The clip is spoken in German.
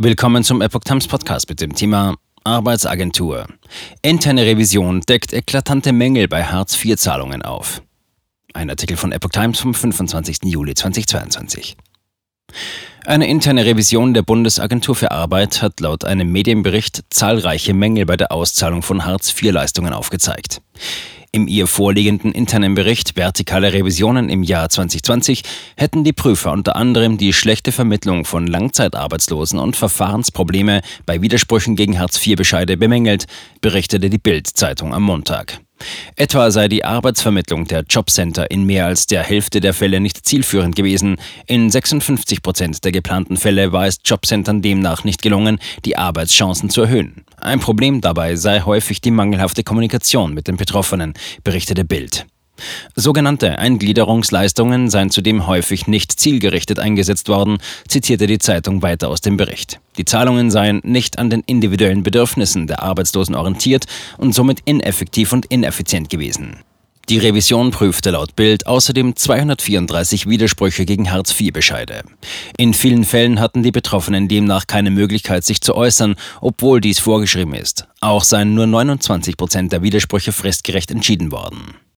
Willkommen zum Epoch Times Podcast mit dem Thema Arbeitsagentur. Interne Revision deckt eklatante Mängel bei Hartz-IV-Zahlungen auf. Ein Artikel von Epoch Times vom 25. Juli 2022. Eine interne Revision der Bundesagentur für Arbeit hat laut einem Medienbericht zahlreiche Mängel bei der Auszahlung von Hartz-IV-Leistungen aufgezeigt. Im ihr vorliegenden internen Bericht Vertikale Revisionen im Jahr 2020 hätten die Prüfer unter anderem die schlechte Vermittlung von Langzeitarbeitslosen und Verfahrensprobleme bei Widersprüchen gegen Hartz-IV-Bescheide bemängelt, berichtete die Bild-Zeitung am Montag. Etwa sei die Arbeitsvermittlung der Jobcenter in mehr als der Hälfte der Fälle nicht zielführend gewesen. In 56 Prozent der geplanten Fälle war es Jobcentern demnach nicht gelungen, die Arbeitschancen zu erhöhen. Ein Problem dabei sei häufig die mangelhafte Kommunikation mit den Betroffenen, berichtete Bild. Sogenannte Eingliederungsleistungen seien zudem häufig nicht zielgerichtet eingesetzt worden, zitierte die Zeitung weiter aus dem Bericht. Die Zahlungen seien nicht an den individuellen Bedürfnissen der Arbeitslosen orientiert und somit ineffektiv und ineffizient gewesen. Die Revision prüfte laut Bild außerdem 234 Widersprüche gegen Hartz-IV-Bescheide. In vielen Fällen hatten die Betroffenen demnach keine Möglichkeit, sich zu äußern, obwohl dies vorgeschrieben ist. Auch seien nur 29 Prozent der Widersprüche fristgerecht entschieden worden.